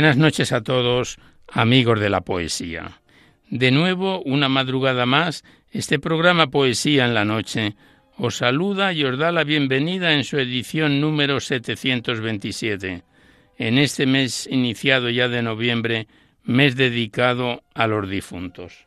Buenas noches a todos, amigos de la poesía. De nuevo, una madrugada más, este programa Poesía en la Noche os saluda y os da la bienvenida en su edición número 727, en este mes iniciado ya de noviembre, mes dedicado a los difuntos.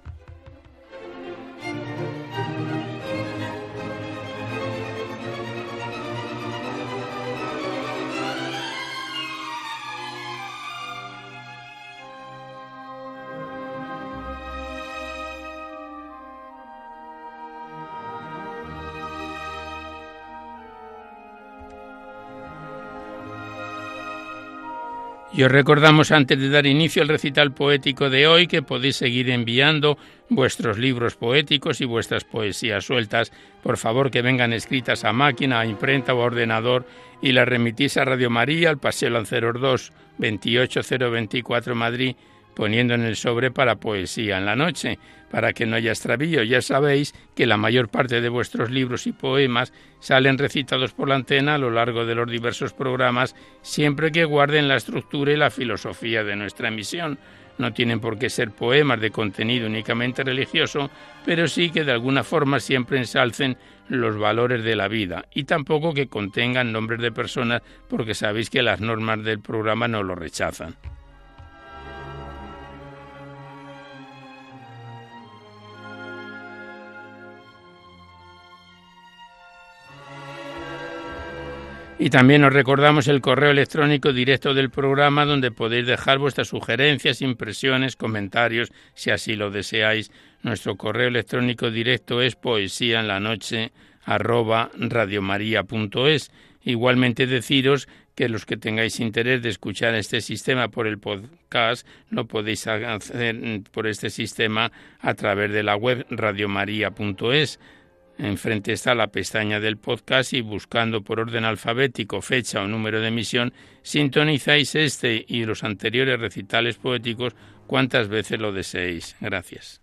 Os recordamos antes de dar inicio al recital poético de hoy que podéis seguir enviando vuestros libros poéticos y vuestras poesías sueltas. Por favor que vengan escritas a máquina, a imprenta o a ordenador y las remitís a Radio María al Paseo Lanceros 2, 28024 Madrid poniendo en el sobre para poesía en la noche, para que no haya extravío. Ya sabéis que la mayor parte de vuestros libros y poemas salen recitados por la antena a lo largo de los diversos programas, siempre que guarden la estructura y la filosofía de nuestra emisión. No tienen por qué ser poemas de contenido únicamente religioso, pero sí que de alguna forma siempre ensalcen los valores de la vida y tampoco que contengan nombres de personas porque sabéis que las normas del programa no lo rechazan. Y también os recordamos el correo electrónico directo del programa donde podéis dejar vuestras sugerencias, impresiones, comentarios, si así lo deseáis. Nuestro correo electrónico directo es poesía en la noche radiomaria.es. Igualmente deciros que los que tengáis interés de escuchar este sistema por el podcast lo podéis hacer por este sistema a través de la web radiomaria.es. Enfrente está la pestaña del podcast y buscando por orden alfabético fecha o número de emisión, sintonizáis este y los anteriores recitales poéticos cuantas veces lo deseéis. Gracias.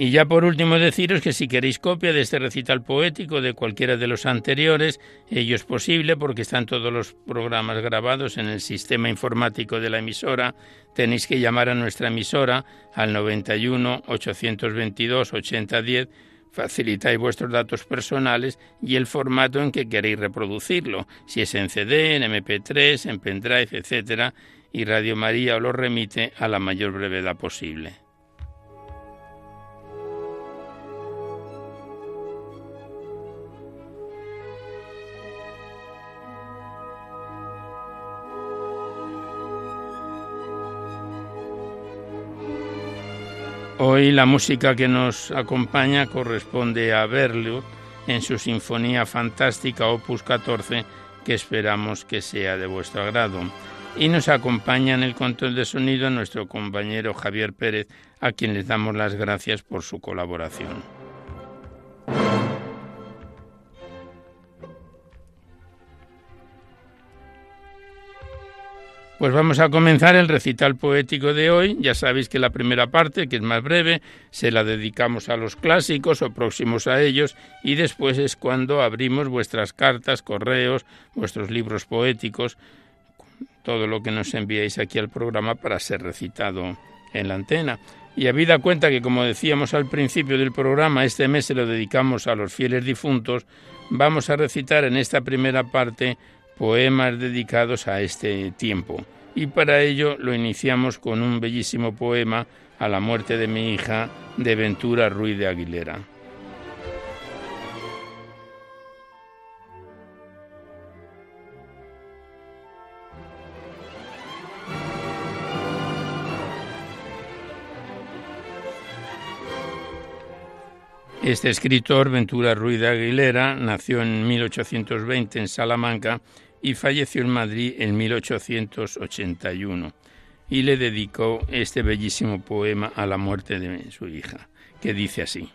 Y ya por último deciros que si queréis copia de este recital poético de cualquiera de los anteriores, ello es posible porque están todos los programas grabados en el sistema informático de la emisora, tenéis que llamar a nuestra emisora al 91 822 8010 facilitáis vuestros datos personales y el formato en que queréis reproducirlo, si es en CD, en MP3, en pendrive, etc., y Radio María os lo remite a la mayor brevedad posible. Hoy la música que nos acompaña corresponde a Berlioz en su Sinfonía Fantástica Opus 14, que esperamos que sea de vuestro agrado. Y nos acompaña en el control de sonido nuestro compañero Javier Pérez, a quien les damos las gracias por su colaboración. Pues vamos a comenzar el recital poético de hoy. Ya sabéis que la primera parte, que es más breve, se la dedicamos a los clásicos o próximos a ellos y después es cuando abrimos vuestras cartas, correos, vuestros libros poéticos, todo lo que nos enviáis aquí al programa para ser recitado en la antena. Y habida cuenta que, como decíamos al principio del programa, este mes se lo dedicamos a los fieles difuntos, vamos a recitar en esta primera parte poemas dedicados a este tiempo. Y para ello lo iniciamos con un bellísimo poema a la muerte de mi hija de Ventura Ruiz de Aguilera. Este escritor, Ventura Ruiz de Aguilera, nació en 1820 en Salamanca y falleció en Madrid en 1881 y le dedicó este bellísimo poema a la muerte de su hija, que dice así.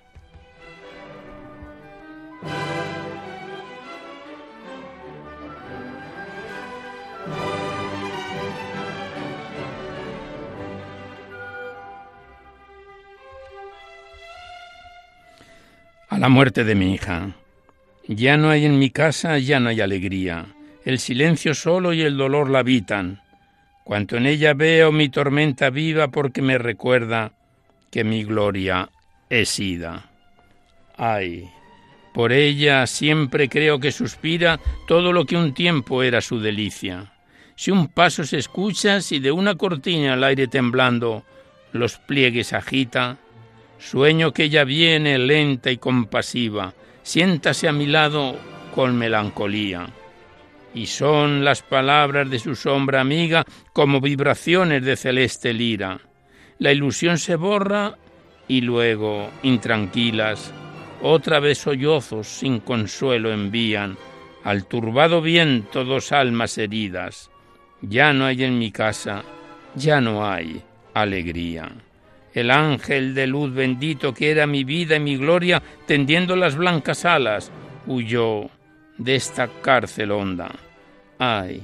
A la muerte de mi hija. Ya no hay en mi casa, ya no hay alegría el silencio solo y el dolor la habitan. Cuanto en ella veo mi tormenta viva porque me recuerda que mi gloria es ida. Ay, por ella siempre creo que suspira todo lo que un tiempo era su delicia. Si un paso se escucha, si de una cortina al aire temblando los pliegues agita, sueño que ella viene lenta y compasiva, siéntase a mi lado con melancolía y son las palabras de su sombra amiga como vibraciones de celeste lira. La ilusión se borra y luego, intranquilas, otra vez sollozos sin consuelo envían al turbado viento dos almas heridas. Ya no hay en mi casa, ya no hay alegría. El ángel de luz bendito que era mi vida y mi gloria, tendiendo las blancas alas, huyó de esta cárcel honda. Ay,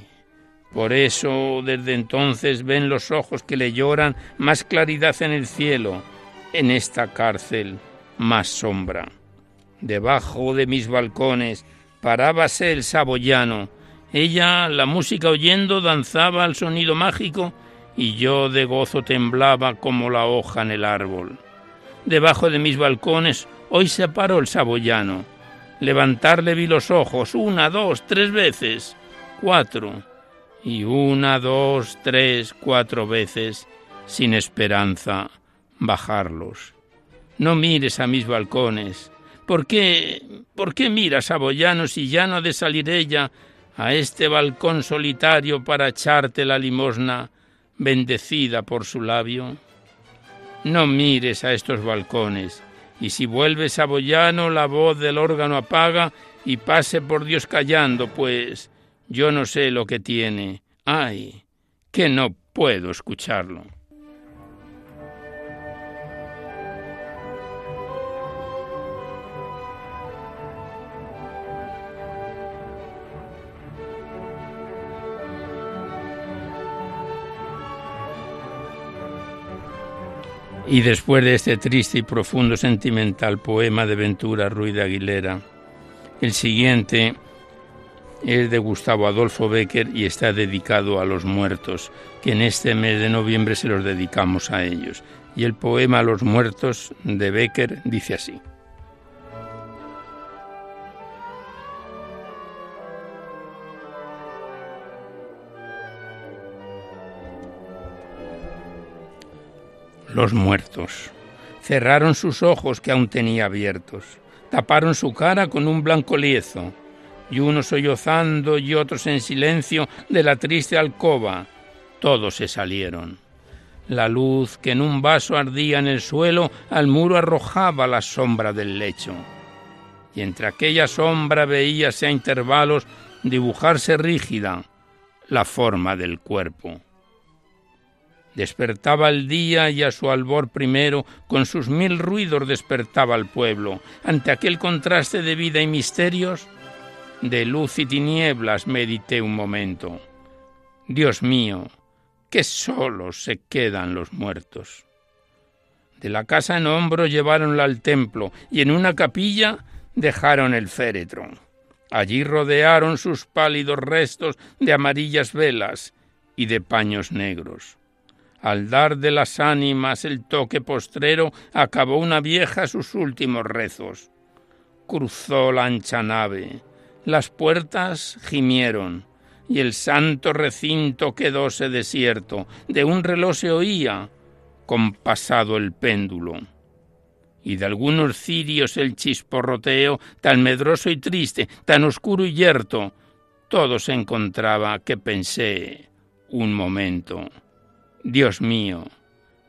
por eso desde entonces ven los ojos que le lloran más claridad en el cielo, en esta cárcel más sombra. Debajo de mis balcones parábase el saboyano. Ella, la música oyendo, danzaba al sonido mágico y yo de gozo temblaba como la hoja en el árbol. Debajo de mis balcones hoy se paró el saboyano. Levantarle vi los ojos una, dos, tres veces cuatro, y una, dos, tres, cuatro veces, sin esperanza, bajarlos. No mires a mis balcones. ¿Por qué, por qué miras a Boyano si ya no ha de salir ella a este balcón solitario para echarte la limosna bendecida por su labio? No mires a estos balcones, y si vuelves a Boyano la voz del órgano apaga y pase por Dios callando, pues yo no sé lo que tiene. Ay, que no puedo escucharlo. Y después de este triste y profundo sentimental poema de Ventura Ruiz de Aguilera, el siguiente es de Gustavo Adolfo Becker y está dedicado a los muertos, que en este mes de noviembre se los dedicamos a ellos. Y el poema los muertos de Becker dice así. Los muertos cerraron sus ojos que aún tenía abiertos, taparon su cara con un blanco liezo, y unos sollozando y otros en silencio de la triste alcoba. Todos se salieron. La luz que en un vaso ardía en el suelo al muro arrojaba la sombra del lecho. Y entre aquella sombra veíase a intervalos dibujarse rígida la forma del cuerpo. Despertaba el día y a su albor primero, con sus mil ruidos despertaba el pueblo. Ante aquel contraste de vida y misterios, de luz y tinieblas medité un momento. Dios mío, que solos se quedan los muertos. De la casa en hombro lleváronla al templo y en una capilla dejaron el féretro. Allí rodearon sus pálidos restos de amarillas velas y de paños negros. Al dar de las ánimas el toque postrero, acabó una vieja sus últimos rezos. Cruzó la ancha nave, las puertas gimieron, y el santo recinto quedóse desierto. De un reloj se oía, compasado el péndulo. Y de algunos cirios el chisporroteo, tan medroso y triste, tan oscuro y yerto, todo se encontraba que pensé un momento. Dios mío,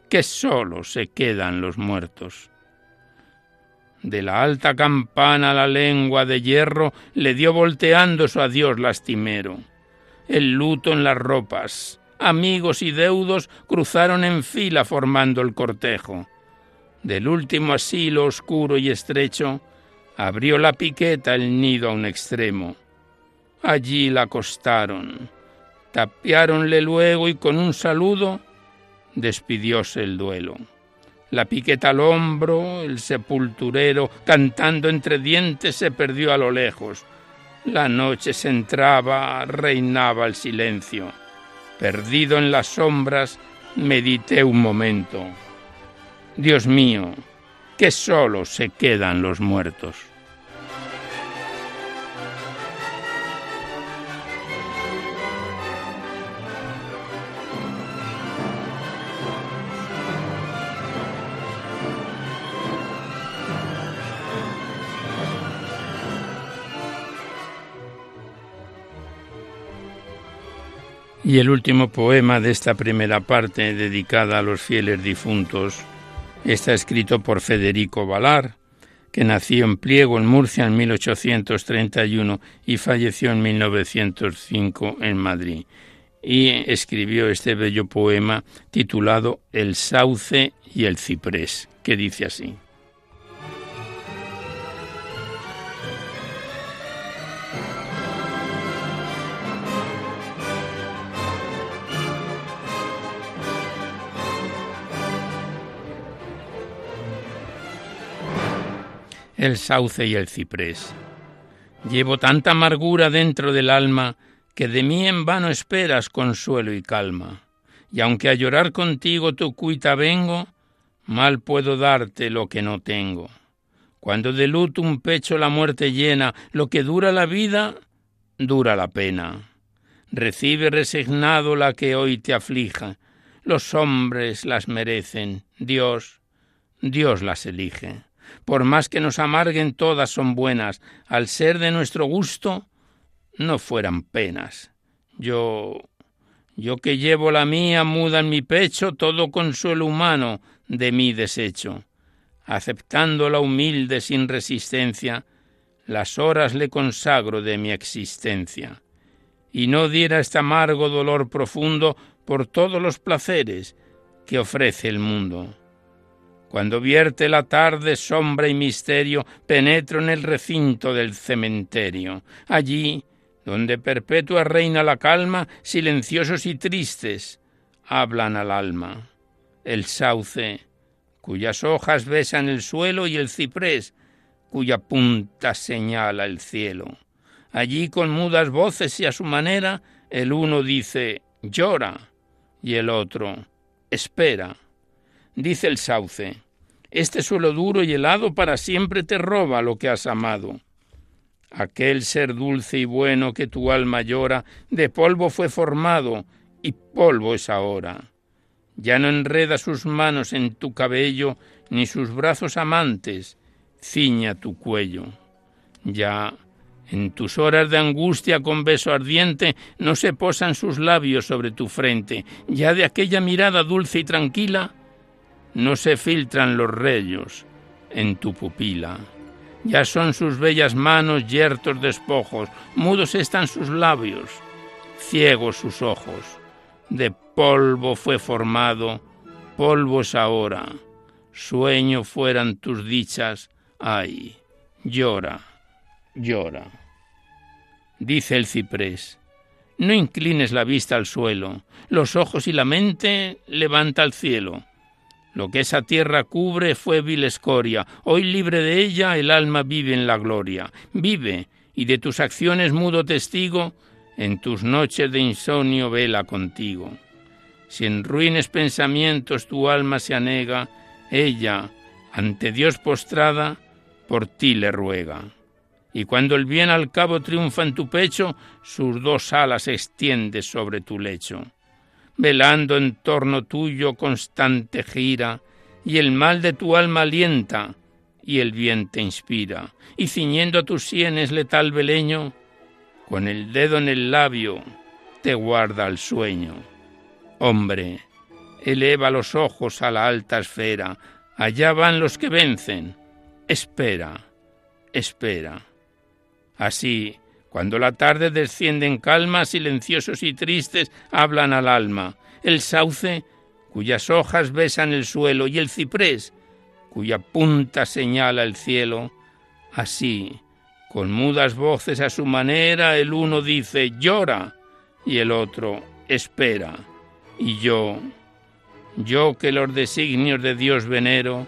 que solo se quedan los muertos. De la alta campana la lengua de hierro le dio volteando su adiós lastimero. El luto en las ropas. Amigos y deudos cruzaron en fila formando el cortejo. Del último asilo oscuro y estrecho abrió la piqueta el nido a un extremo. Allí la acostaron Tapiáronle luego y con un saludo despidióse el duelo. La piqueta al hombro, el sepulturero, cantando entre dientes, se perdió a lo lejos. La noche se entraba, reinaba el silencio. Perdido en las sombras, medité un momento. Dios mío, que solo se quedan los muertos. Y el último poema de esta primera parte, dedicada a los fieles difuntos, está escrito por Federico Valar, que nació en Pliego, en Murcia, en 1831 y falleció en 1905 en Madrid. Y escribió este bello poema titulado El sauce y el ciprés, que dice así. El sauce y el ciprés. Llevo tanta amargura dentro del alma que de mí en vano esperas consuelo y calma. Y aunque a llorar contigo tu cuita vengo, mal puedo darte lo que no tengo. Cuando de luto un pecho la muerte llena, lo que dura la vida, dura la pena. Recibe resignado la que hoy te aflija. Los hombres las merecen, Dios, Dios las elige por más que nos amarguen todas son buenas, al ser de nuestro gusto, no fueran penas. Yo, yo que llevo la mía muda en mi pecho, todo consuelo humano de mí desecho. Aceptando la humilde sin resistencia, las horas le consagro de mi existencia. Y no diera este amargo dolor profundo por todos los placeres que ofrece el mundo. Cuando vierte la tarde sombra y misterio, penetro en el recinto del cementerio. Allí, donde perpetua reina la calma, silenciosos y tristes, hablan al alma. El sauce, cuyas hojas besan el suelo, y el ciprés, cuya punta señala el cielo. Allí con mudas voces y a su manera, el uno dice llora y el otro espera. Dice el sauce, este suelo duro y helado para siempre te roba lo que has amado. Aquel ser dulce y bueno que tu alma llora, de polvo fue formado y polvo es ahora. Ya no enreda sus manos en tu cabello, ni sus brazos amantes ciña tu cuello. Ya, En tus horas de angustia con beso ardiente no se posan sus labios sobre tu frente, ya de aquella mirada dulce y tranquila no se filtran los rayos en tu pupila. Ya son sus bellas manos yertos despojos, mudos están sus labios, ciegos sus ojos. De polvo fue formado, polvo es ahora. Sueño fueran tus dichas, ay, llora, llora. Dice el ciprés, no inclines la vista al suelo, los ojos y la mente levanta al cielo. Lo que esa tierra cubre fue vil escoria, hoy libre de ella el alma vive en la gloria. Vive, y de tus acciones mudo testigo, en tus noches de insomnio vela contigo. Si en ruines pensamientos tu alma se anega, ella, ante Dios postrada, por ti le ruega y cuando el bien al cabo triunfa en tu pecho, sus dos alas extiende sobre tu lecho. Velando en torno tuyo constante gira, y el mal de tu alma alienta, y el bien te inspira, y ciñendo tus sienes letal beleño, con el dedo en el labio te guarda el sueño. Hombre, eleva los ojos a la alta esfera, allá van los que vencen. Espera, espera. Así, cuando la tarde desciende en calma, silenciosos y tristes hablan al alma. El sauce, cuyas hojas besan el suelo, y el ciprés, cuya punta señala el cielo. Así, con mudas voces a su manera, el uno dice llora y el otro espera. Y yo, yo que los designios de Dios venero,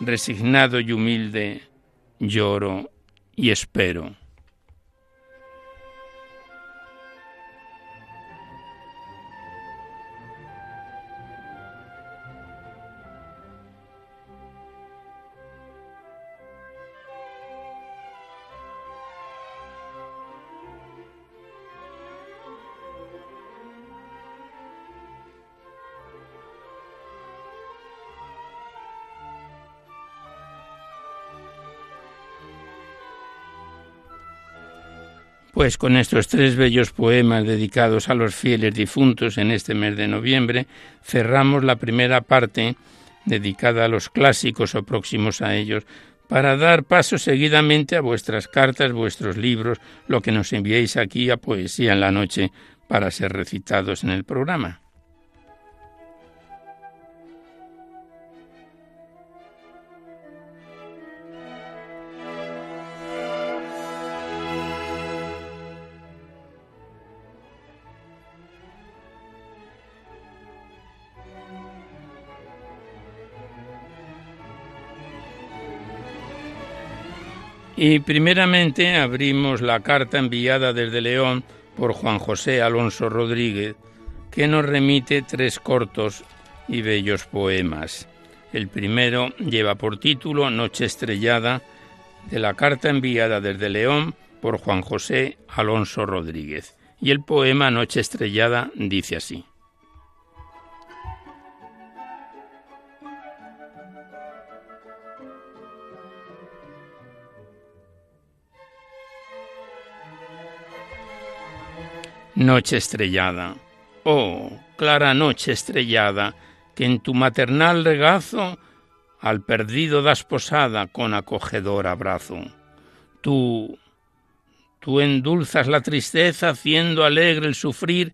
resignado y humilde, lloro y espero. Pues con estos tres bellos poemas dedicados a los fieles difuntos en este mes de noviembre, cerramos la primera parte dedicada a los clásicos o próximos a ellos, para dar paso seguidamente a vuestras cartas, vuestros libros, lo que nos enviéis aquí a Poesía en la Noche para ser recitados en el programa. Y primeramente abrimos la carta enviada desde León por Juan José Alonso Rodríguez, que nos remite tres cortos y bellos poemas. El primero lleva por título Noche estrellada, de la carta enviada desde León por Juan José Alonso Rodríguez. Y el poema Noche estrellada dice así. Noche estrellada, oh clara noche estrellada, que en tu maternal regazo al perdido das posada con acogedor abrazo. Tú, tú endulzas la tristeza haciendo alegre el sufrir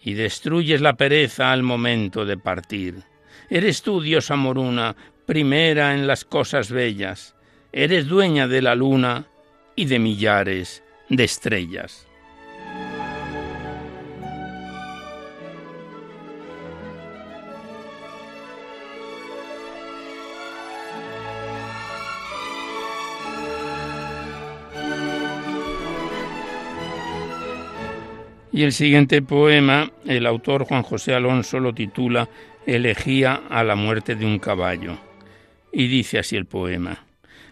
y destruyes la pereza al momento de partir. Eres tú, diosa moruna, primera en las cosas bellas, eres dueña de la luna y de millares de estrellas. Y el siguiente poema, el autor Juan José Alonso lo titula Elegía a la muerte de un caballo. Y dice así el poema.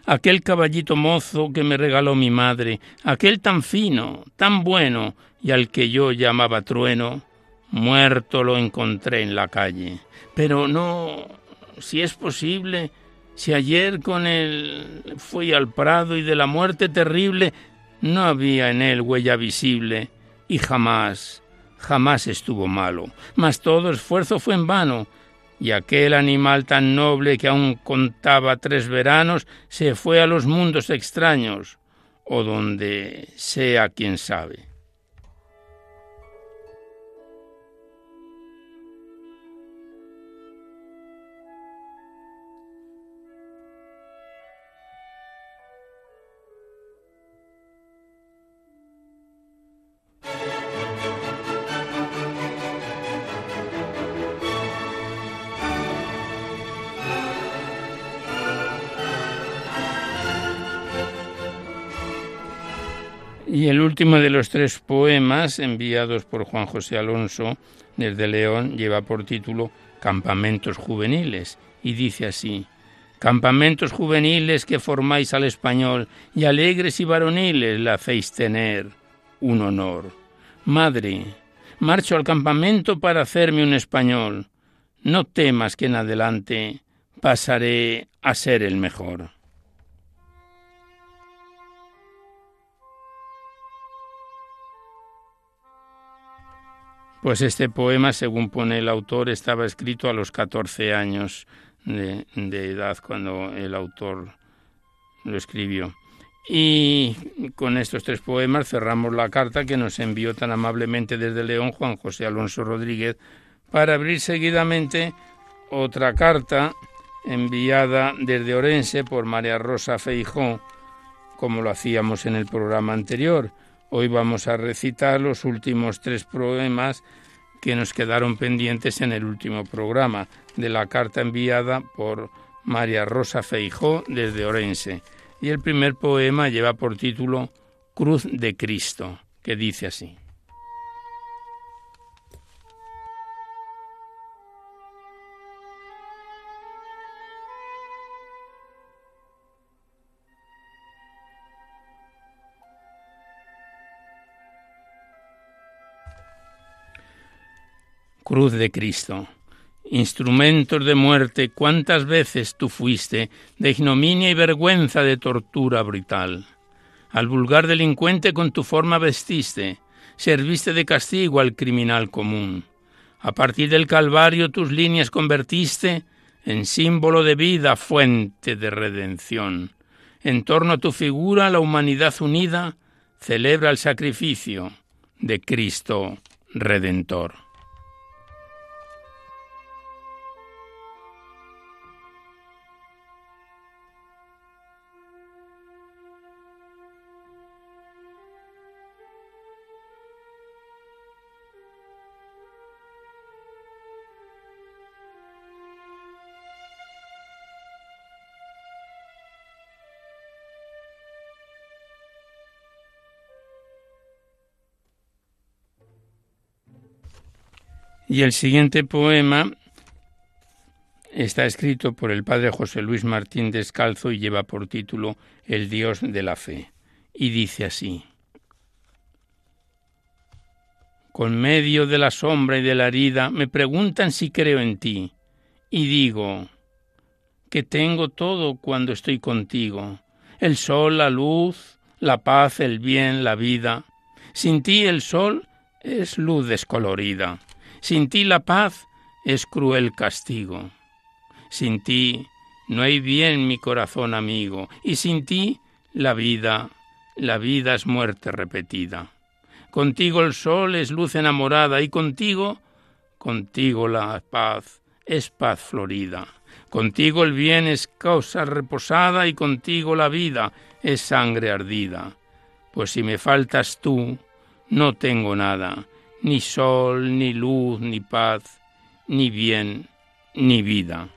Aquel caballito mozo que me regaló mi madre, aquel tan fino, tan bueno, y al que yo llamaba trueno, muerto lo encontré en la calle. Pero no, si es posible, si ayer con él fui al prado y de la muerte terrible no había en él huella visible, y jamás, jamás estuvo malo, mas todo esfuerzo fue en vano, y aquel animal tan noble que aún contaba tres veranos se fue a los mundos extraños, o donde sea quien sabe. Y el último de los tres poemas enviados por Juan José Alonso desde León lleva por título Campamentos juveniles y dice así Campamentos juveniles que formáis al español y alegres y varoniles la hacéis tener un honor. Madre, marcho al campamento para hacerme un español. No temas que en adelante pasaré a ser el mejor. Pues este poema, según pone el autor, estaba escrito a los 14 años de, edad cuando el autor lo escribió. Y con estos tres poemas cerramos la carta que nos envió tan amablemente desde León Juan José Alonso Rodríguez para abrir seguidamente otra carta enviada desde Orense por María Rosa Feijó, como lo hacíamos en el programa anterior. Hoy vamos a recitar los últimos tres poemas que nos quedaron pendientes en el último programa de la carta enviada por María Rosa Feijó desde Orense. Y el primer poema lleva por título Cruz de Cristo, que dice así. Cruz de Cristo. Instrumentos de muerte, cuántas veces tú fuiste, de ignominia y vergüenza de tortura brutal. Al vulgar delincuente con tu forma vestiste, serviste de castigo al criminal común. A partir del Calvario tus líneas convertiste en símbolo de vida, fuente de redención. En torno a tu figura la humanidad unida celebra el sacrificio de Cristo Redentor. Y el siguiente poema está escrito por el padre José Luis Martín Descalzo y lleva por título El Dios de la Fe. Y dice así. Con medio de la sombra y de la herida me preguntan si creo en ti. Y digo que tengo todo cuando estoy contigo. El sol, la luz, la paz, el bien, la vida. Sin ti el sol es luz descolorida. Sin ti la paz es cruel castigo. Sin ti no hay bien mi corazón amigo, y sin ti la vida, la vida es muerte repetida. Contigo el sol es luz enamorada, y contigo, contigo la paz es paz florida. Contigo el bien es causa reposada, y contigo la vida es sangre ardida. Pues si me faltas tú, no tengo nada, ni sol, ni luz, ni paz, ni bien, ni vida.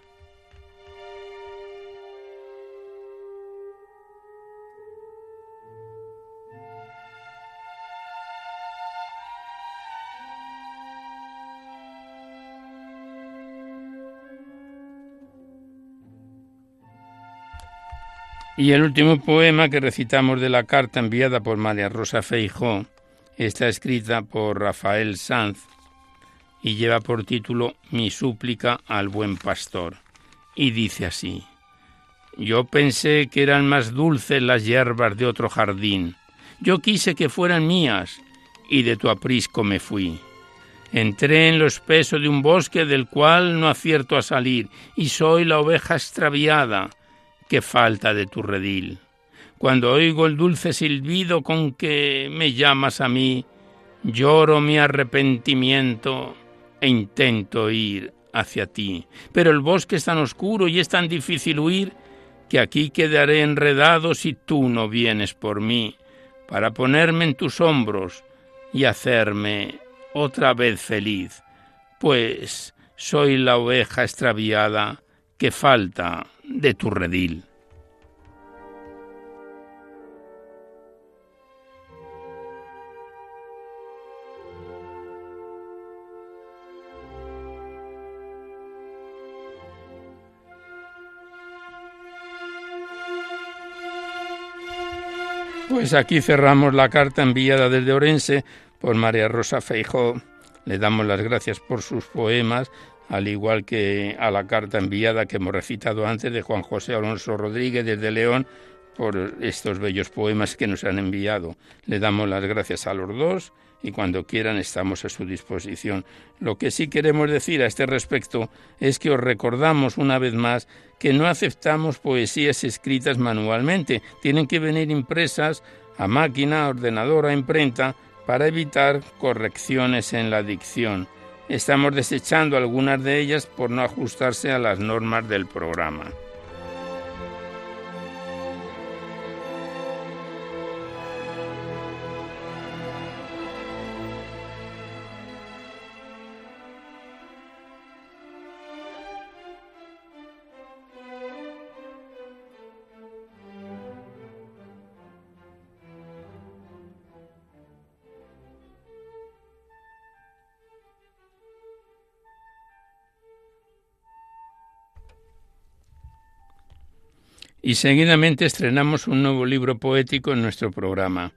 Y el último poema que recitamos de la carta enviada por María Rosa Feijó Está escrita por Rafael Sanz y lleva por título Mi súplica al buen pastor. Y dice así, Yo pensé que eran más dulces las hierbas de otro jardín, Yo quise que fueran mías y de tu aprisco me fui. Entré en lo espeso de un bosque del cual no acierto a salir y soy la oveja extraviada que falta de tu redil. Cuando oigo el dulce silbido con que me llamas a mí, lloro mi arrepentimiento e intento ir hacia ti. Pero el bosque es tan oscuro y es tan difícil huir que aquí quedaré enredado si tú no vienes por mí, para ponerme en tus hombros y hacerme otra vez feliz, pues soy la oveja extraviada que falta de tu redil. Pues aquí cerramos la carta enviada desde Orense por María Rosa Feijó. Le damos las gracias por sus poemas, al igual que a la carta enviada que hemos recitado antes de Juan José Alonso Rodríguez desde León por estos bellos poemas que nos han enviado. Le damos las gracias a los dos y cuando quieran estamos a su disposición. Lo que sí queremos decir a este respecto es que os recordamos una vez más que no aceptamos poesías escritas manualmente, tienen que venir impresas a máquina, ordenador, a imprenta para evitar correcciones en la dicción. Estamos desechando algunas de ellas por no ajustarse a las normas del programa. Y seguidamente estrenamos un nuevo libro poético en nuestro programa.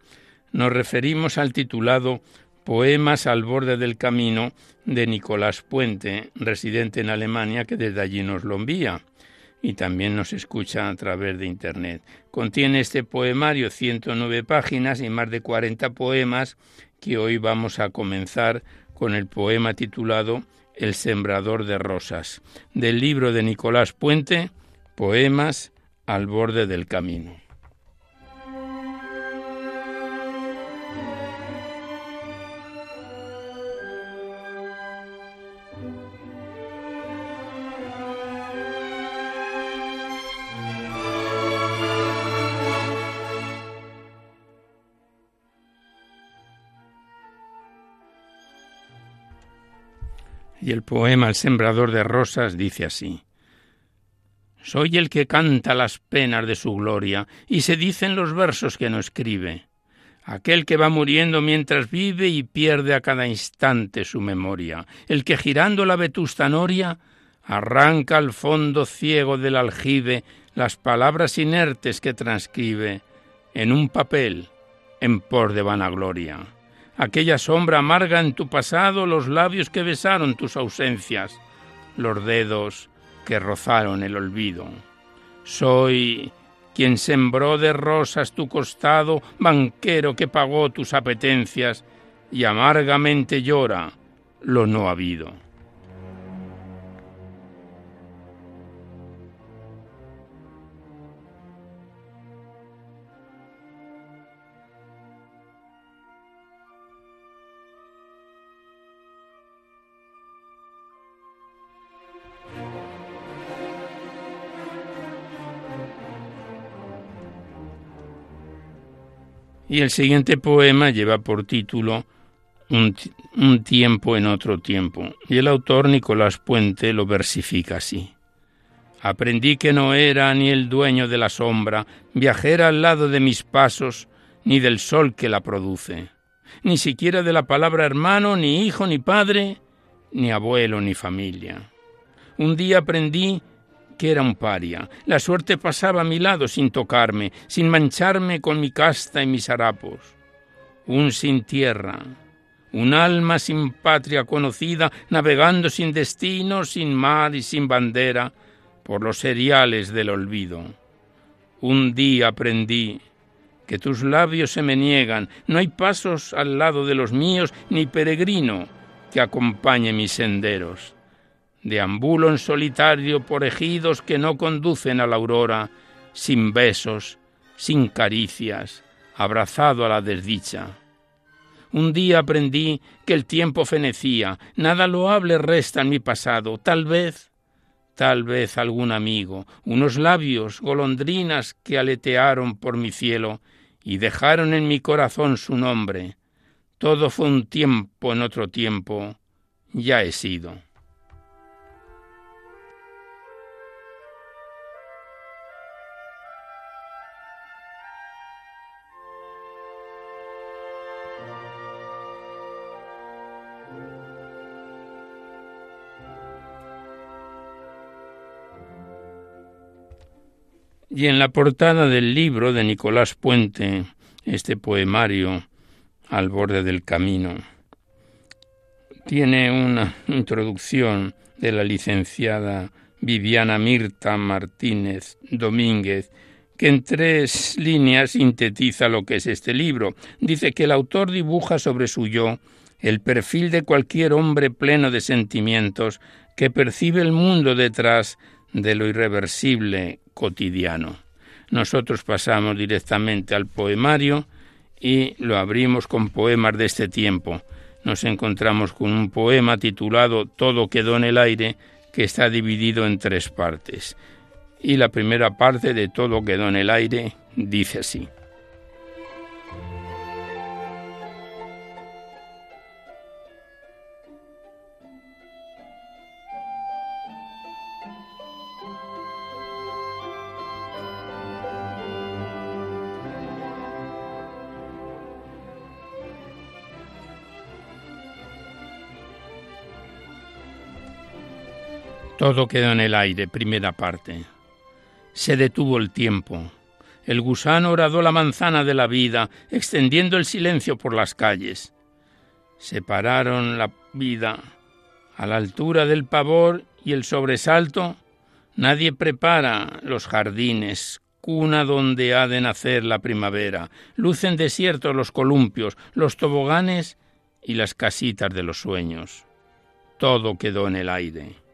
Nos referimos al titulado Poemas al borde del camino de Nicolás Puente, residente en Alemania, que desde allí nos lo envía y también nos escucha a través de Internet. Contiene este poemario 109 páginas y más de 40 poemas que hoy vamos a comenzar con el poema titulado El sembrador de rosas, del libro de Nicolás Puente, Poemas al borde del camino. Y el poema El sembrador de rosas dice así. Soy el que canta las penas de su gloria, y se dicen los versos que no escribe. Aquel que va muriendo mientras vive y pierde a cada instante su memoria, el que girando la vetusta noria arranca al fondo ciego del aljibe las palabras inertes que transcribe en un papel en por de vanagloria. Aquella sombra amarga en tu pasado los labios que besaron tus ausencias, los dedos que rozaron el olvido. Soy quien sembró de rosas tu costado, banquero que pagó tus apetencias, y amargamente llora lo no habido. Y el siguiente poema lleva por título un, tiempo en otro tiempo, y el autor Nicolás Puente lo versifica así. Aprendí que no era ni el dueño de la sombra, viajera al lado de mis pasos, ni del sol que la produce, ni siquiera de la palabra hermano, ni hijo, ni padre, ni abuelo, ni familia. Un día aprendí que era un paria. La suerte pasaba a mi lado sin tocarme, sin mancharme con mi casta y mis harapos. Un sin tierra, un alma sin patria conocida, navegando sin destino, sin mar y sin bandera, por los seriales del olvido. Un día aprendí que tus labios se me niegan, no hay pasos al lado de los míos, ni peregrino que acompañe mis senderos. Deambulo en solitario por ejidos que no conducen a la aurora, sin besos, sin caricias, abrazado a la desdicha. Un día aprendí que el tiempo fenecía, nada loable resta en mi pasado, tal vez, tal vez algún amigo, unos labios, golondrinas que aletearon por mi cielo y dejaron en mi corazón su nombre. Todo fue un tiempo en otro tiempo, ya he sido. Y en la portada del libro de Nicolás Puente, este poemario al borde del camino, tiene una introducción de la licenciada Viviana Mirta Martínez Domínguez, que en tres líneas sintetiza lo que es este libro. Dice que el autor dibuja sobre su yo el perfil de cualquier hombre pleno de sentimientos que percibe el mundo detrás de lo irreversible cotidiano. Nosotros pasamos directamente al poemario y lo abrimos con poemas de este tiempo. Nos encontramos con un poema titulado Todo quedó en el aire, que está dividido en tres partes. Y la primera parte de Todo quedó en el aire dice así. Todo quedó en el aire, primera parte. Se detuvo el tiempo. El gusano horadó la manzana de la vida, extendiendo el silencio por las calles. Separaron la vida a la altura del pavor y el sobresalto. Nadie prepara los jardines, cuna donde ha de nacer la primavera. Lucen desiertos los columpios, los toboganes y las casitas de los sueños. Todo quedó en el aire.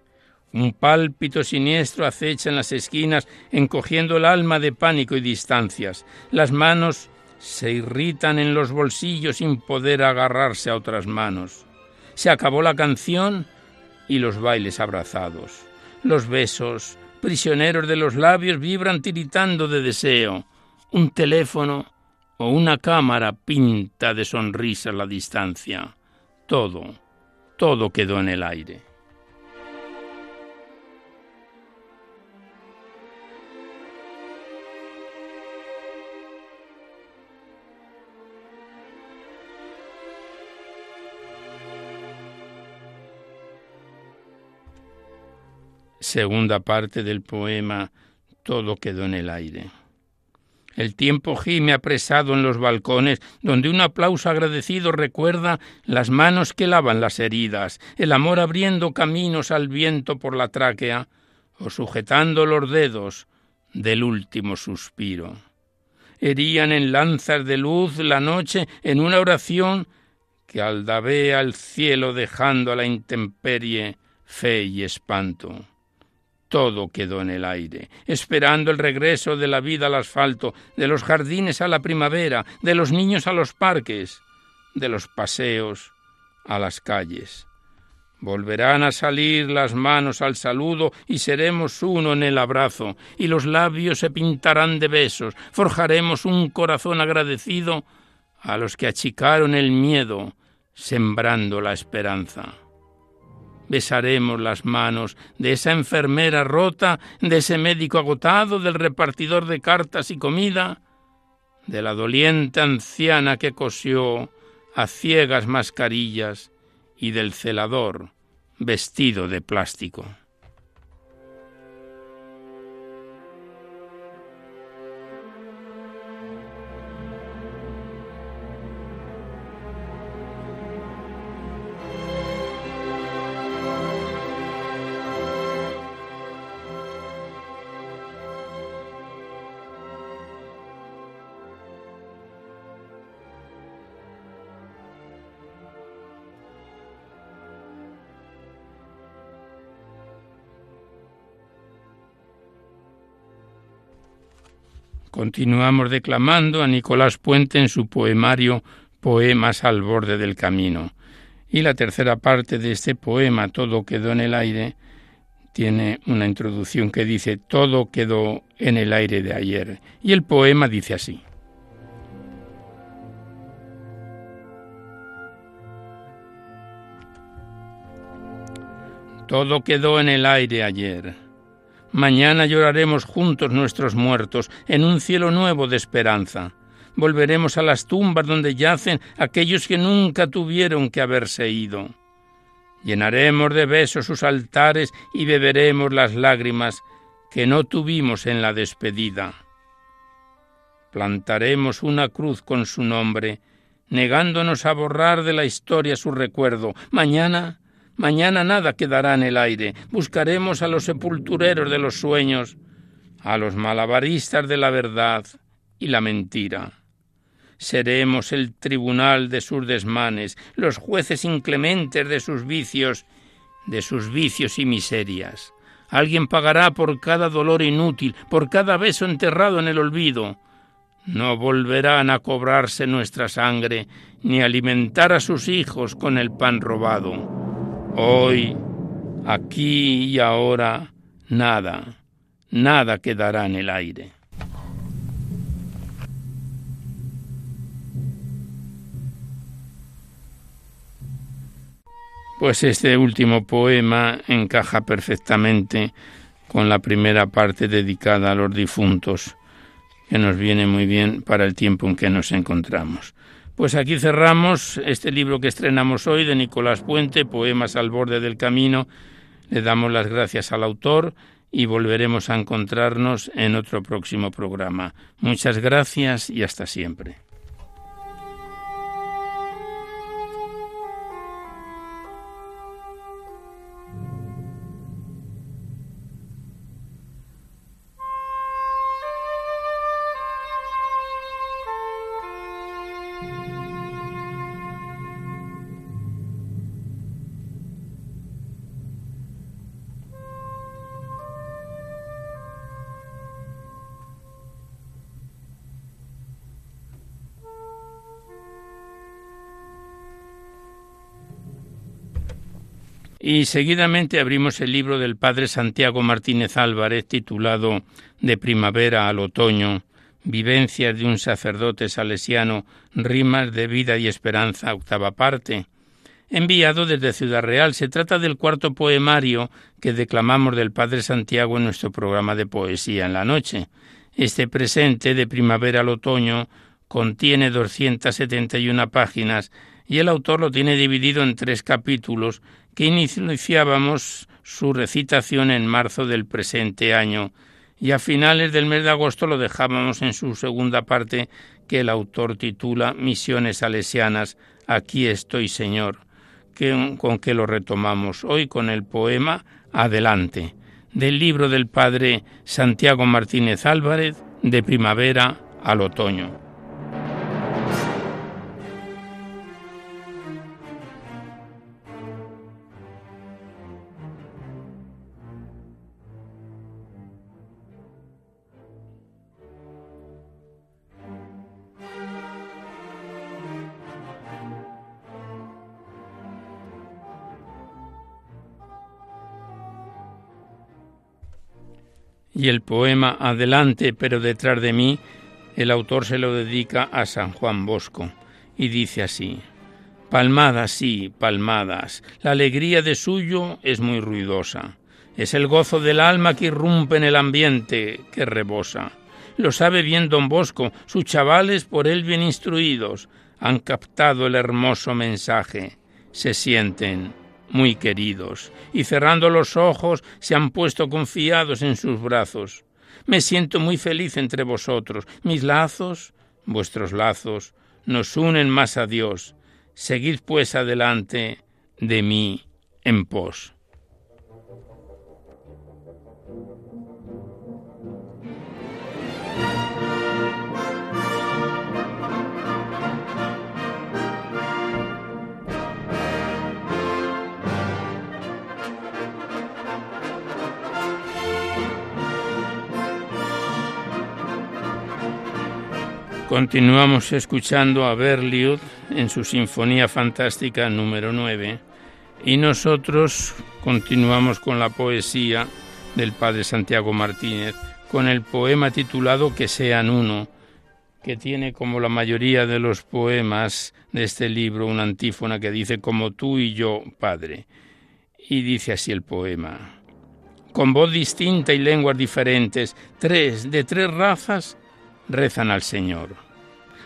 Un pálpito siniestro acecha en las esquinas, encogiendo el alma de pánico y distancias. Las manos se irritan en los bolsillos sin poder agarrarse a otras manos. Se acabó la canción y los bailes abrazados. Los besos, prisioneros de los labios, vibran tiritando de deseo. Un teléfono o una cámara pinta de sonrisa la distancia. Todo, todo quedó en el aire. Segunda parte del poema Todo quedó en el aire. El tiempo gime apresado en los balcones, donde un aplauso agradecido recuerda las manos que lavan las heridas, el amor abriendo caminos al viento por la tráquea, o sujetando los dedos del último suspiro. Herían en lanzas de luz la noche en una oración que aldabea el cielo dejando a la intemperie fe y espanto todo quedó en el aire, esperando el regreso de la vida al asfalto, de los jardines a la primavera, de los niños a los parques, de los paseos a las calles. Volverán a salir las manos al saludo y seremos uno en el abrazo, y los labios se pintarán de besos, forjaremos un corazón agradecido a los que achicaron el miedo, sembrando la esperanza besaremos las manos de esa enfermera rota, de ese médico agotado, del repartidor de cartas y comida, de la doliente anciana que cosió a ciegas mascarillas y del celador vestido de plástico. Continuamos declamando a Nicolás Puente en su poemario Poemas al borde del camino. Y la tercera parte de este poema, Todo quedó en el aire, tiene una introducción que dice Todo quedó en el aire de ayer. Y el poema dice así. Todo quedó en el aire ayer. Mañana lloraremos juntos nuestros muertos en un cielo nuevo de esperanza. Volveremos a las tumbas donde yacen aquellos que nunca tuvieron que haberse ido. Llenaremos de besos sus altares y beberemos las lágrimas que no tuvimos en la despedida. Plantaremos una cruz con su nombre, negándonos a borrar de la historia su recuerdo. Mañana, mañana nada quedará en el aire. Buscaremos a los sepultureros de los sueños, a los malabaristas de la verdad y la mentira seremos el tribunal de sus desmanes, los jueces inclementes de sus vicios, de sus vicios y miserias. Alguien pagará por cada dolor inútil, por cada beso enterrado en el olvido. No volverán a cobrarse nuestra sangre, ni alimentar a sus hijos con el pan robado. Hoy, aquí y ahora, nada, nada quedará en el aire. Pues este último poema encaja perfectamente con la primera parte dedicada a los difuntos, que nos viene muy bien para el tiempo en que nos encontramos. Pues aquí cerramos este libro que estrenamos hoy de Nicolás Puente, Poemas al borde del camino. Le damos las gracias al autor y volveremos a encontrarnos en otro próximo programa. Muchas gracias y hasta siempre. Y seguidamente abrimos el libro del padre Santiago Martínez Álvarez titulado De primavera al otoño, Vivencias de un sacerdote salesiano, rimas de vida y esperanza, octava parte. Enviado desde Ciudad Real, se trata del cuarto poemario que declamamos del padre Santiago en nuestro programa de poesía en la noche. Este presente de primavera al otoño contiene 271 páginas y el autor lo tiene dividido en tres capítulos que iniciábamos su recitación en marzo del presente año y a finales del mes de agosto lo dejábamos en su segunda parte que el autor titula Misiones Salesianas, Aquí estoy Señor, que, con que lo retomamos hoy con el poema Adelante, del libro del padre Santiago Martínez Álvarez, de primavera al otoño. Y el poema Adelante pero detrás de mí, el autor se lo dedica a San Juan Bosco y dice así, Palmadas, sí, palmadas, la alegría de suyo es muy ruidosa, es el gozo del alma que irrumpe en el ambiente, que rebosa. Lo sabe bien don Bosco, sus chavales por él bien instruidos han captado el hermoso mensaje, se sienten muy queridos, y cerrando los ojos se han puesto confiados en sus brazos. Me siento muy feliz entre vosotros. Mis lazos, vuestros lazos, nos unen más a Dios. Seguid pues adelante de mí en pos. Continuamos escuchando a Berlioz en su Sinfonía Fantástica número 9 y nosotros continuamos con la poesía del Padre Santiago Martínez con el poema titulado Que sean uno, que tiene como la mayoría de los poemas de este libro una antífona que dice como tú y yo, Padre. Y dice así el poema. Con voz distinta y lenguas diferentes, tres de tres razas rezan al Señor.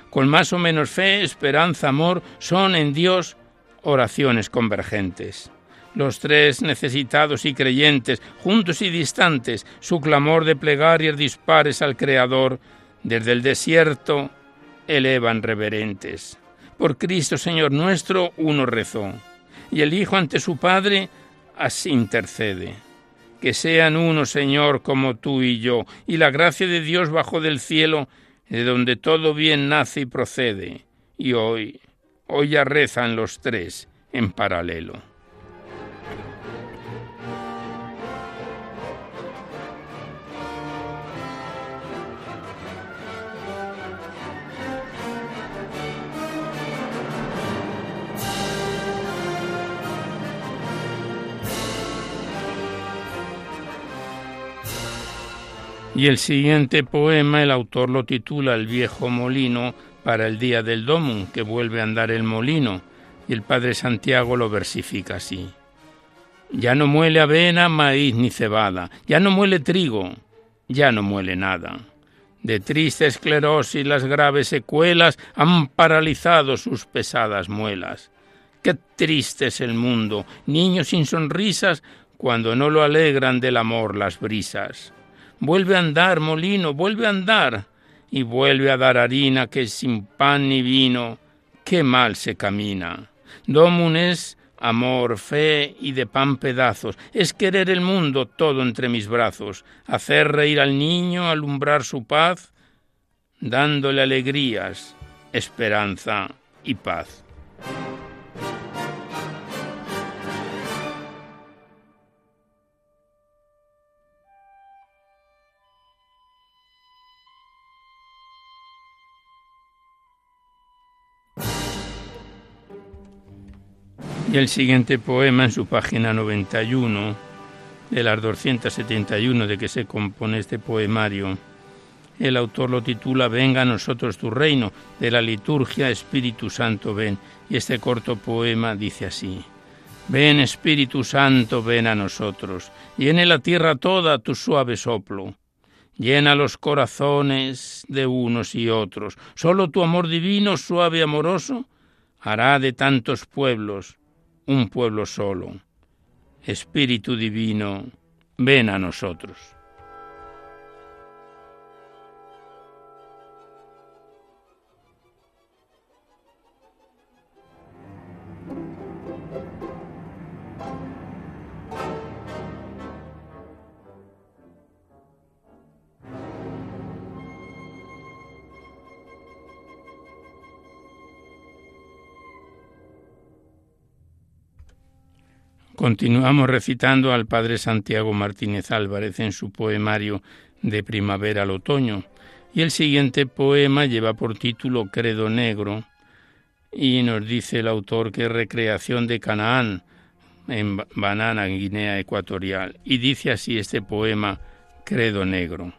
Con más o menos fe, esperanza, amor, son en Dios oraciones convergentes. Los tres necesitados y creyentes, juntos y distantes, su clamor de plegarias dispares al Creador, desde el desierto elevan reverentes. Por Cristo Señor nuestro, uno rezó, y el Hijo ante su Padre así intercede. Que sean uno, Señor, como tú y yo, y la gracia de Dios bajo del cielo de donde todo bien nace y procede, y hoy, hoy ya rezan los tres en paralelo. Y el siguiente poema el autor lo titula El viejo molino para el día del domum, que vuelve a andar el molino, y el padre Santiago lo versifica así. Ya no muele avena, maíz ni cebada, ya no muele trigo, ya no muele nada. De triste esclerosis las graves secuelas han paralizado sus pesadas muelas. Qué triste es el mundo, niños sin sonrisas, cuando no lo alegran del amor las brisas. Vuelve a andar, molino, vuelve a andar, y vuelve a dar harina que sin pan ni vino, qué mal se camina. Domun es amor, fe y de pan pedazos, es querer el mundo todo entre mis brazos, hacer reír al niño, alumbrar su paz, dándole alegrías, esperanza y paz. El siguiente poema en su página 91, de las 271 de que se compone este poemario, el autor lo titula Venga a nosotros tu reino, de la liturgia Espíritu Santo ven. Y este corto poema dice así. Ven Espíritu Santo, ven a nosotros, llene la tierra toda tu suave soplo. Llena los corazones de unos y otros. Solo tu amor divino, suave y amoroso, hará de tantos pueblos un pueblo solo. Espíritu Divino, ven a nosotros. Continuamos recitando al padre Santiago Martínez Álvarez en su poemario de primavera al otoño, y el siguiente poema lleva por título Credo Negro, y nos dice el autor que es recreación de Canaán en Banana, Guinea Ecuatorial, y dice así este poema Credo Negro.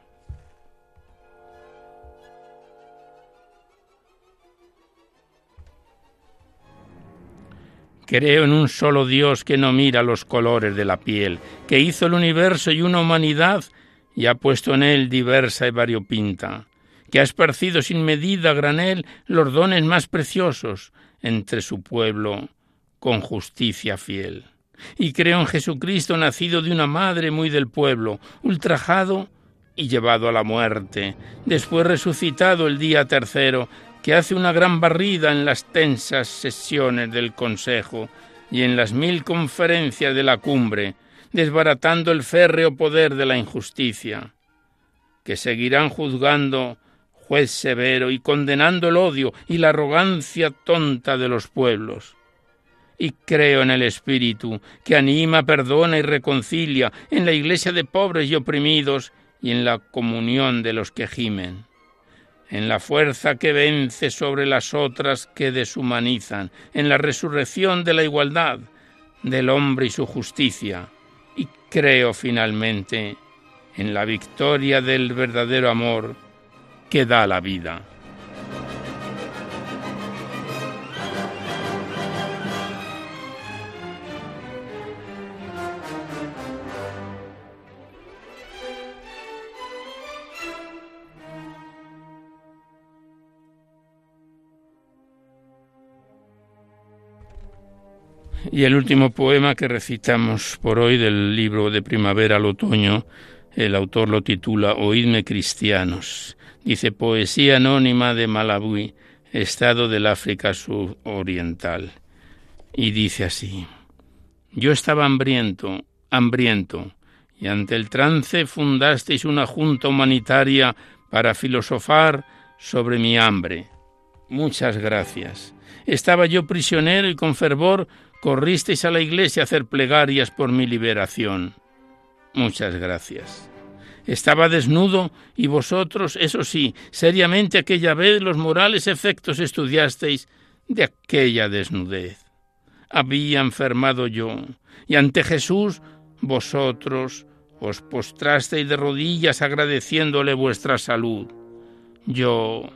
Creo en un solo Dios que no mira los colores de la piel, que hizo el universo y una humanidad y ha puesto en él diversa y variopinta, que ha esparcido sin medida granel los dones más preciosos entre su pueblo con justicia fiel. Y creo en Jesucristo nacido de una madre muy del pueblo, ultrajado y llevado a la muerte, después resucitado el día tercero que hace una gran barrida en las tensas sesiones del Consejo y en las mil conferencias de la cumbre, desbaratando el férreo poder de la injusticia, que seguirán juzgando juez severo y condenando el odio y la arrogancia tonta de los pueblos. Y creo en el Espíritu, que anima, perdona y reconcilia, en la iglesia de pobres y oprimidos y en la comunión de los que gimen en la fuerza que vence sobre las otras que deshumanizan, en la resurrección de la igualdad del hombre y su justicia, y creo finalmente en la victoria del verdadero amor que da la vida. Y el último poema que recitamos por hoy del libro de Primavera al Otoño, el autor lo titula Oídme cristianos. Dice Poesía anónima de Malawi, estado del África Suroriental. Y dice así: Yo estaba hambriento, hambriento, y ante el trance fundasteis una junta humanitaria para filosofar sobre mi hambre. Muchas gracias. Estaba yo prisionero y con fervor corristeis a la iglesia a hacer plegarias por mi liberación. Muchas gracias. Estaba desnudo y vosotros, eso sí, seriamente aquella vez los morales efectos estudiasteis de aquella desnudez. Había enfermado yo, y ante Jesús vosotros os postrasteis de rodillas agradeciéndole vuestra salud. Yo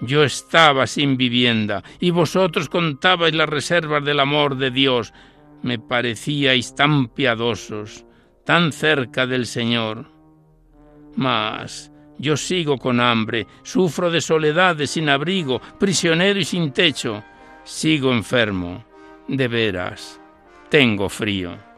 yo estaba sin vivienda y vosotros contabais las reservas del amor de Dios. Me parecíais tan piadosos, tan cerca del Señor. Mas yo sigo con hambre, sufro de soledad, de sin abrigo, prisionero y sin techo. Sigo enfermo, de veras, tengo frío.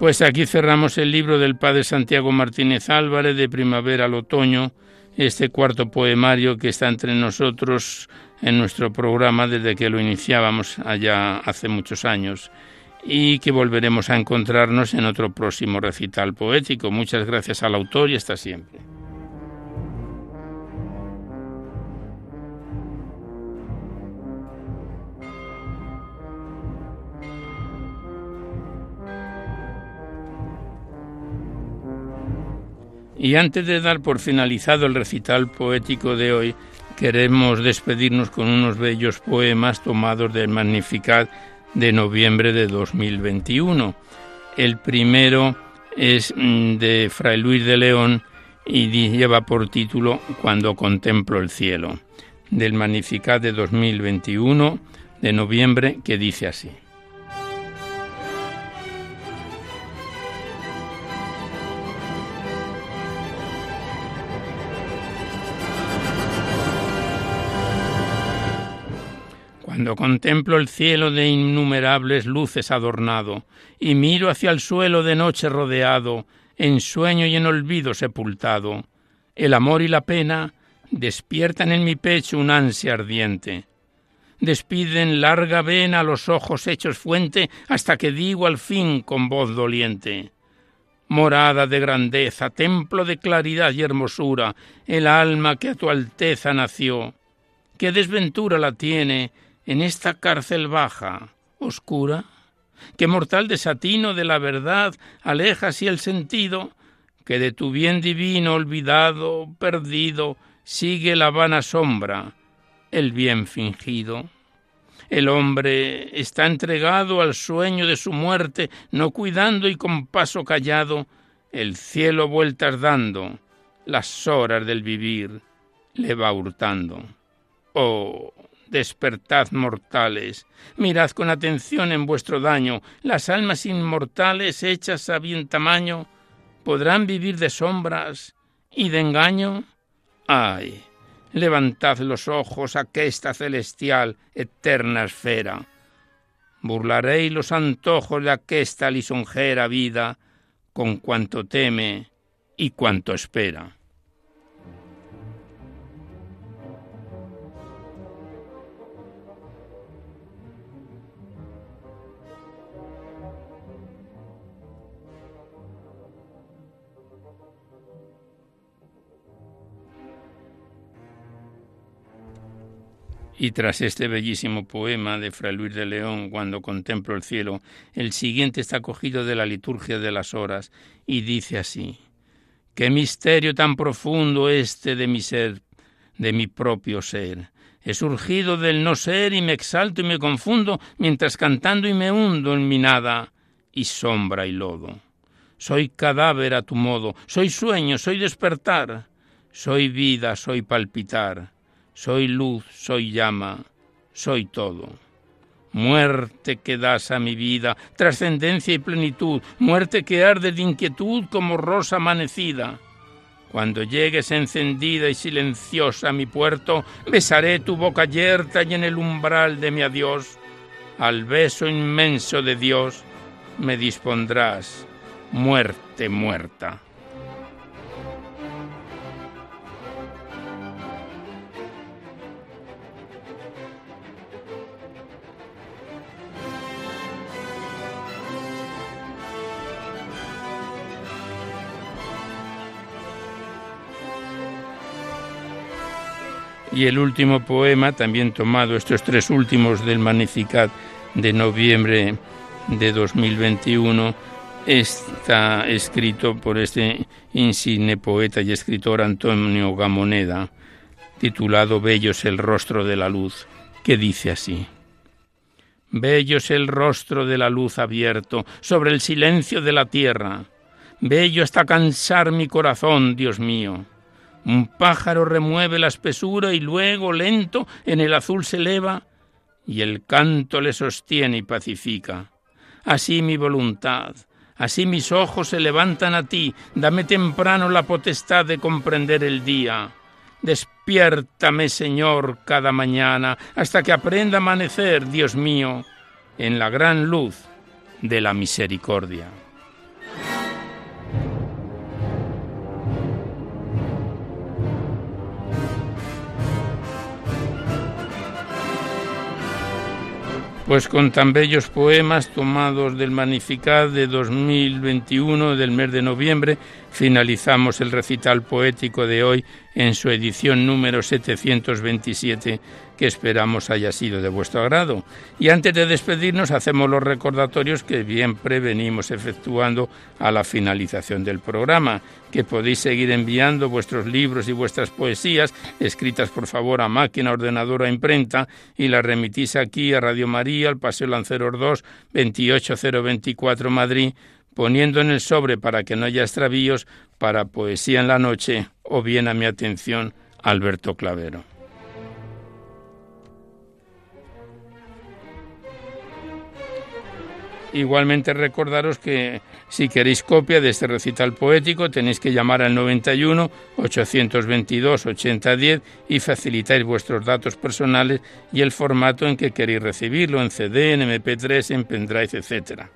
Pues aquí cerramos el libro del padre Santiago Martínez Álvarez de Primavera al Otoño, este cuarto poemario que está entre nosotros en nuestro programa desde que lo iniciábamos allá hace muchos años y que volveremos a encontrarnos en otro próximo recital poético. Muchas gracias al autor y hasta siempre. Y antes de dar por finalizado el recital poético de hoy, queremos despedirnos con unos bellos poemas tomados del Magnificat de noviembre de 2021. El primero es mm, de Fray Luis de León y lleva por título Cuando contemplo el cielo, del Magnificat de 2021 de noviembre, que dice así. Cuando contemplo el cielo de innumerables luces adornado, y miro hacia el suelo de noche rodeado, en sueño y en olvido sepultado, el amor y la pena despiertan en mi pecho un ansia ardiente. Despiden larga vena los ojos hechos fuente hasta que digo al fin con voz doliente. Morada de grandeza, templo de claridad y hermosura, el alma que a tu alteza nació. ¿Qué desventura la tiene en esta cárcel baja, oscura, que mortal desatino de la verdad aleja así el sentido, que de tu bien divino olvidado, perdido, sigue la vana sombra, el bien fingido. El hombre está entregado al sueño de su muerte, no cuidando y con paso callado, el cielo vueltas dando, las horas del vivir le va hurtando. Oh, Despertad mortales, mirad con atención en vuestro daño, las almas inmortales hechas a bien tamaño, ¿podrán vivir de sombras y de engaño? ¡Ay! Levantad los ojos a esta celestial, eterna esfera. Burlaréis los antojos de aquesta lisonjera vida con cuanto teme y cuanto espera. Y tras este bellísimo poema de Fray Luis de León, cuando contemplo el cielo, el siguiente está cogido de la liturgia de las horas y dice así: Qué misterio tan profundo este de mi ser, de mi propio ser. He surgido del no ser y me exalto y me confundo mientras cantando y me hundo en mi nada y sombra y lodo. Soy cadáver a tu modo, soy sueño, soy despertar, soy vida, soy palpitar soy luz, soy llama, soy todo. Muerte que das a mi vida, trascendencia y plenitud, muerte que arde de inquietud como rosa amanecida. Cuando llegues encendida y silenciosa a mi puerto, besaré tu boca yerta y en el umbral de mi adiós, al beso inmenso de Dios, me dispondrás, muerte muerta. Y el último poema, también tomado, estos tres últimos del Magnificat de noviembre de 2021, está escrito por este insigne poeta y escritor Antonio Gamoneda, titulado Bello es el rostro de la luz, que dice así. Bello es el rostro de la luz abierto sobre el silencio de la tierra. Bello hasta cansar mi corazón, Dios mío. Un pájaro remueve la espesura y luego, lento, en el azul se eleva y el canto le sostiene y pacifica. Así mi voluntad, así mis ojos se levantan a ti, dame temprano la potestad de comprender el día. Despiértame, Señor, cada mañana, hasta que aprenda a amanecer, Dios mío, en la gran luz de la misericordia. Pues con tan bellos poemas tomados del Magnificat de 2021 del mes de noviembre, finalizamos el recital poético de hoy en su edición número 727 que esperamos haya sido de vuestro agrado. Y antes de despedirnos hacemos los recordatorios que siempre venimos efectuando a la finalización del programa, que podéis seguir enviando vuestros libros y vuestras poesías, escritas por favor a máquina, ordenadora, imprenta, y las remitís aquí a Radio María, al Paseo Lanceros 2, 28024 Madrid, poniendo en el sobre para que no haya extravíos para Poesía en la Noche o bien a mi atención Alberto Clavero. Igualmente recordaros que si queréis copia de este recital poético tenéis que llamar al 91 822 8010 y facilitáis vuestros datos personales y el formato en que queréis recibirlo, en CD, en MP3, en pendrive, etcétera.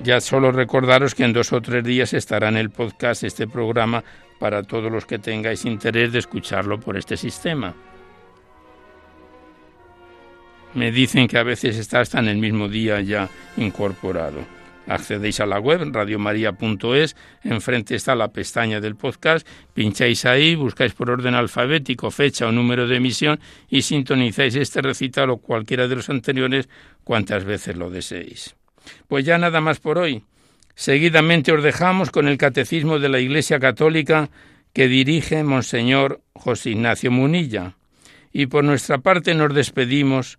Ya solo recordaros que en dos o tres días estará en el podcast este programa para todos los que tengáis interés de escucharlo por este sistema. Me dicen que a veces está hasta en el mismo día ya incorporado. Accedéis a la web radiomaria.es, enfrente está la pestaña del podcast, pincháis ahí, buscáis por orden alfabético fecha o número de emisión y sintonizáis este recital o cualquiera de los anteriores cuantas veces lo deseéis. Pues ya nada más por hoy. Seguidamente os dejamos con el Catecismo de la Iglesia Católica que dirige Monseñor José Ignacio Munilla. Y por nuestra parte nos despedimos